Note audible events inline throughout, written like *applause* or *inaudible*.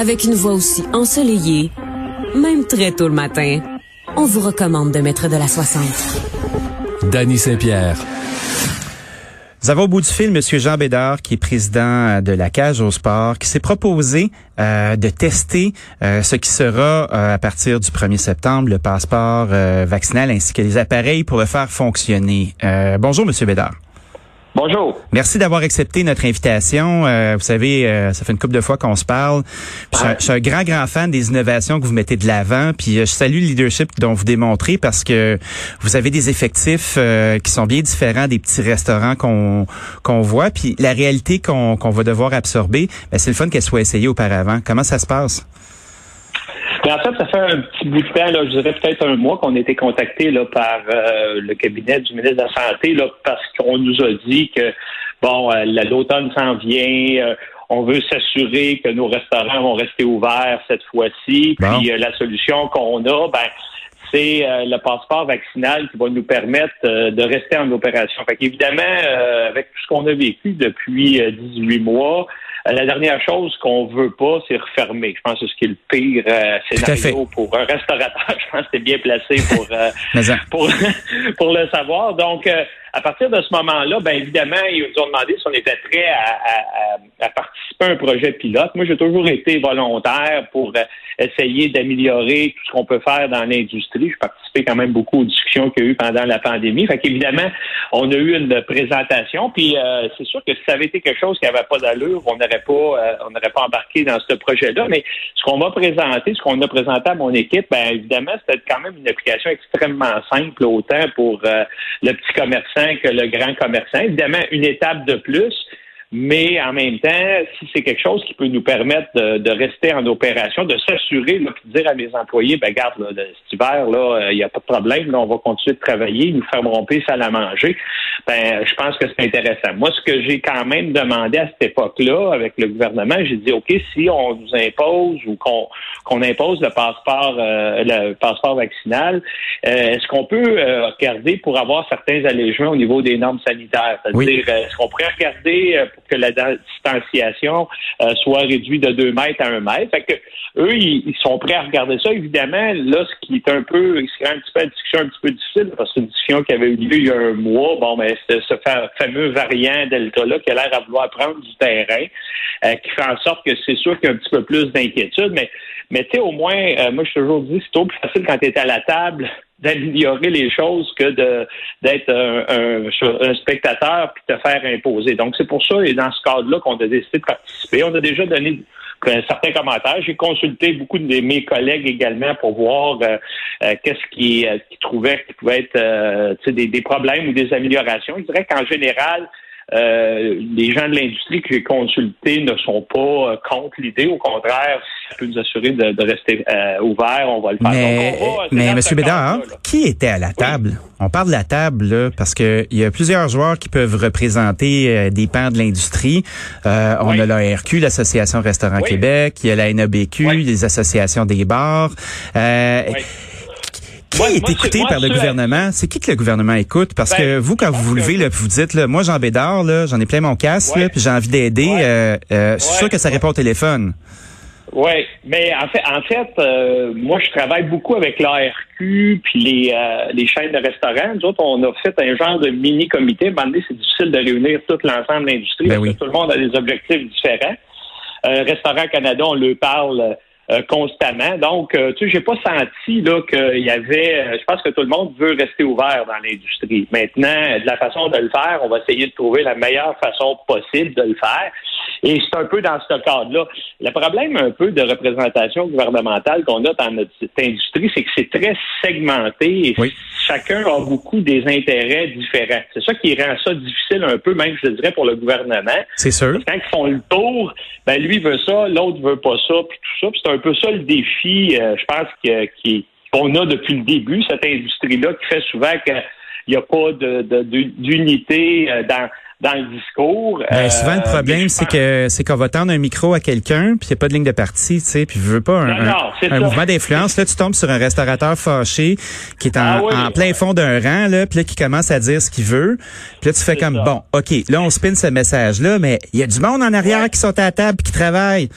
Avec une voix aussi ensoleillée, même très tôt le matin, on vous recommande de mettre de la 60. Danny Saint-Pierre. Nous avons au bout du fil M. Jean Bédard, qui est président de la Cage au sport, qui s'est proposé euh, de tester euh, ce qui sera euh, à partir du 1er septembre le passeport vaccinal ainsi que les appareils pour le faire fonctionner. bonjour, M. Bédard. Bonjour. Merci d'avoir accepté notre invitation. Euh, vous savez, euh, ça fait une couple de fois qu'on se parle. Je, suis un grand, grand fan des innovations que vous mettez de l'avant. Puis euh, je salue le leadership dont vous démontrez parce que vous avez des effectifs qui sont bien différents des petits restaurants qu'on qu'on voit. Puis la réalité qu'on qu'on va devoir absorber, ben, c'est le fun qu'elle soit essayée auparavant. Comment ça se passe? En fait, ça fait un petit bout de temps, là, je dirais peut-être un mois qu'on a été contacté là, par euh, le cabinet du ministre de la Santé là, parce qu'on nous a dit que bon, euh, l'automne s'en vient. Euh, on veut s'assurer que nos restaurants vont rester ouverts cette fois-ci. Puis la solution qu'on a, ben, c'est le passeport vaccinal qui va nous permettre de rester en opération. Fait qu'évidemment, avec tout ce qu'on a vécu depuis 18 mois, euh, la dernière chose qu'on veut pas, c'est refermer. Je pense que c'est ce qui est le pire euh, scénario pour un restaurateur. *laughs* Je pense que c'est bien placé pour, euh, *laughs* pour, *laughs* pour le savoir. Donc, à partir de ce moment-là, ben évidemment, ils nous ont demandé si on était prêt à, participer à un projet pilote. Moi, j'ai toujours été volontaire pour euh, essayer d'améliorer tout ce qu'on peut faire dans l'industrie. J'ai participé quand même beaucoup aux discussions qu'il y a eu pendant la pandémie. Fait qu'évidemment, on a eu une présentation. Puis euh, c'est sûr que si ça avait été quelque chose qui n'avait pas d'allure, on n'aurait pas, euh, on n'aurait pas embarqué dans ce projet-là. Mais ce qu'on va présenter, ce qu'on a présenté à mon équipe, ben évidemment, c'était quand même une application extrêmement simple, autant pour le petit commerçant que le grand commerçant. Évidemment, une étape de plus, mais en même temps, si c'est quelque chose qui peut nous permettre de, rester en opération, de s'assurer, de dire à mes employés, ben garde, là, cet hiver, là, il euh, n'y a pas de problème, là, on va continuer de travailler, nous fermeront plus à la manger. Ben, je pense que c'est intéressant. Moi, ce que j'ai quand même demandé à cette époque-là avec le gouvernement, j'ai dit, OK, si on nous impose ou qu'on qu'on impose le passeport, euh, le passeport vaccinal, euh, est-ce qu'on peut regarder pour avoir certains allégements au niveau des normes sanitaires? C'est-à-dire, est-ce qu'on pourrait regarder que la distanciation euh, soit réduite de 2 mètres à 1 mètre. Fait que eux, ils, sont prêts à regarder ça. Évidemment, là, ce qui est un peu, ce un petit peu une discussion un petit peu difficile, parce que c'est une discussion qui avait eu lieu il y a un mois, bon, mais c'est ce fameux variant Delta-là qui a l'air à vouloir prendre du terrain, euh, qui fait en sorte que c'est sûr qu'il y a un petit peu plus d'inquiétude, mais, mais tu sais, au moins, euh, moi, je suis toujours dit, c'est toujours plus facile quand tu es à la table d'améliorer les choses que d'être un, un, spectateur puis te faire imposer. Donc c'est pour ça et dans ce cadre-là qu'on a décidé de participer. On a déjà donné certains commentaires. J'ai consulté beaucoup de mes collègues également pour voir euh, euh, qu'est-ce qu'ils euh, qui trouvaient qui pouvait être des, des problèmes ou des améliorations. Je dirais qu'en général, euh, les gens de l'industrie que j'ai consultés ne sont pas euh, contre l'idée. Au contraire, ça peut nous assurer de, rester euh, ouvert, on va le faire. Mais, mais M. Bédard, qui était à la table? On parle de la table là, parce que il y a plusieurs joueurs qui peuvent représenter des pans de l'industrie. on a l'ARQ, l'Association Restaurant Québec, il y a la NABQ, les associations des bars. Qui est écouté par le gouvernement? C'est qui que le gouvernement écoute? Parce que ben, vous, quand vous vous levez, là, vous dites, là, moi, Jean Bédard, là, j'en ai plein mon casque, là, puis j'ai envie d'aider, euh, euh, je suis sûr que ça répond au téléphone. Oui, mais en fait, en fait, euh, moi, je travaille beaucoup avec l'ARQ puis les, les chaînes de restaurants. Nous autres, on a fait un genre de mini-comité. Bandé, c'est difficile de réunir tout l'ensemble de l'industrie ben parce que tout le monde a des objectifs différents. Restaurant Canada, on le parle euh, constamment. Donc, euh, tu sais, j'ai pas senti là qu'il y avait. Euh, je pense que tout le monde veut rester ouvert dans l'industrie. Maintenant, de la façon de le faire, on va essayer de trouver la meilleure façon possible de le faire. Et c'est un peu dans ce cadre-là. Le problème un peu de représentation gouvernementale qu'on a dans notre industrie, c'est que c'est très segmenté et chacun a beaucoup des intérêts différents. C'est ça qui rend ça difficile un peu, même je dirais, pour le gouvernement. C'est sûr. quand ils font le tour, ben lui veut ça, l'autre veut pas ça, puis tout ça. c'est un peu ça le défi, euh, je pense, qu'on a depuis le début, cette industrie-là, qui fait souvent qu'il n'y a pas d'unité de, euh, dans dans le discours. Ben, souvent, le euh, problème, c'est que c'est qu'on va tendre un micro à quelqu'un, puis il n'y a pas de ligne de parti, tu sais, puis je veux pas un, mouvement d'influence. Là, tu tombes sur un restaurateur fâché qui est en, ah plein fond d'un rang, là, puis là, qui commence à dire ce qu'il veut. Puis là, tu fais comme, bon, OK, là, on spin ce message-là, mais il y a du monde en arrière qui sont à la table qui travaillent.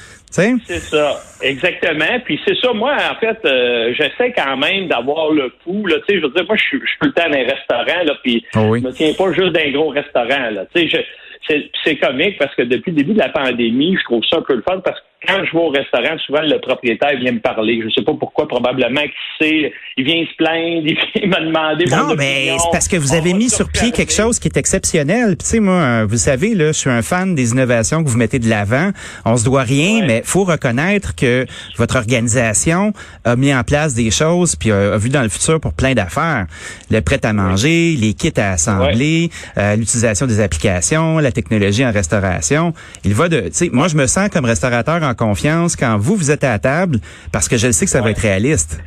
C'est ça, exactement. Puis c'est ça, moi, en fait, euh, j'essaie quand même d'avoir le pouls. Là, tu sais, je veux dire, moi, je suis tout le temps dans les restaurants, là, puis Oh oui. je me tiens pas juste d'un gros restaurant. Là, tu sais, je- c'est, c'est comique parce que depuis le début de la pandémie, je trouve ça un peu le fun parce que quand je vais au restaurant, souvent le propriétaire vient me parler. Je sais pas pourquoi, probablement qu'il sait, il vient se plaindre, *laughs* il vient me demander Non, mais c'est parce que vous avez mis sur pied quelque chose qui est exceptionnel. Tu sais, moi, euh, vous savez, là, je suis un fan des innovations que vous mettez de l'avant. On se doit rien, Ouais. mais faut reconnaître que votre organisation a mis en place des choses, puis a, a vu dans le futur pour plein d'affaires. Le prêt à manger, les kits à assembler, euh, l'utilisation des applications, la technologie en restauration. Il va de, tu sais, moi, je me sens comme restaurateur en confiance quand vous, vous êtes à la table, parce que je sais que ça va être réaliste.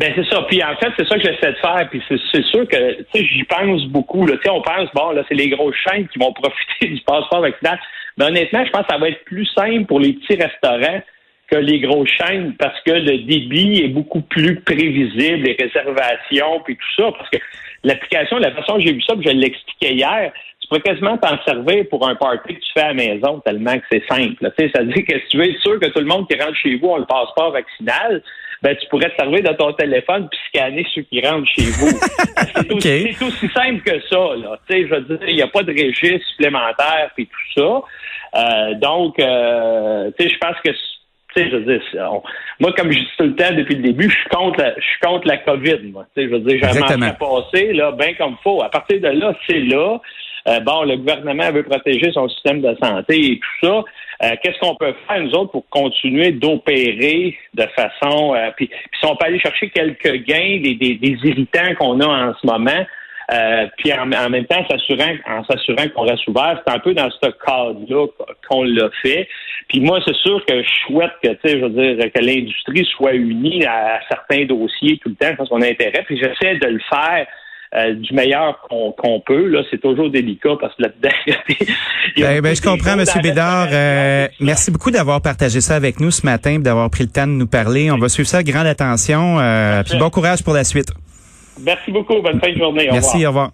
Ben c'est ça. Puis en fait, c'est ça que j'essaie de faire. Puis c'est, sûr que tu sais, j'y pense beaucoup. Là. Tu sais, on pense bon là, c'est les grosses chaînes qui vont *laughs* profiter du passeport vaccinal. Mais honnêtement, je pense que ça va être plus simple pour les petits restaurants que les grosses chaînes parce que le débit est beaucoup plus prévisible, les réservations puis tout ça. Parce que l'application, la façon dont j'ai vu ça, puis je l'expliquais hier, pourrais quasiment t'en servir pour un party que tu fais à la maison tellement que c'est simple. Tu sais, ça veut dire que si tu veux être sûr que tout le monde qui rentre chez vous a le passeport vaccinal, ben tu pourrais te servir de ton téléphone puis scanner ceux qui rentrent chez vous. *laughs* c'est, aussi, simple que ça. Là. Tu sais, je veux dire, il n'y a pas de registre supplémentaire puis tout ça. Euh, donc, euh, tu sais, je pense que tu sais, je veux dire, on- moi, comme je dis tout le temps depuis le début, je suis contre la, je suis contre la COVID, moi. Tu sais, je veux dire, j'aimerais Exactement. passer, là, bien comme faut. À partir de là, c'est là. Euh, bon, le gouvernement veut protéger son système de santé et tout ça. Euh, Qu'est-ce qu'on peut faire, nous autres, pour continuer d'opérer de façon... euh, puis, si on peut aller chercher quelques gains des, des, des irritants qu'on a en ce moment, euh, puis en, en même temps, s'assurant, en s'assurant qu'on reste ouvert, c'est un peu dans ce cadre-là qu'on l'a fait. Puis moi, c'est sûr que je souhaite que, tu sais, je veux dire, que l'industrie soit unie à, certains dossiers tout le temps, parce qu'on a intérêt. Puis j'essaie de le faire euh, du meilleur qu'on peut. Là, c'est toujours délicat parce que là-dedans, *laughs* a Ben, ben, je comprends, M. Bédard. Euh, merci beaucoup d'avoir partagé ça avec nous ce matin, et d'avoir pris le temps de nous parler. On va suivre ça avec grande attention. Euh, puis bon courage pour la suite. Merci beaucoup. Bonne fin de journée. Au Merci, revoir. au revoir.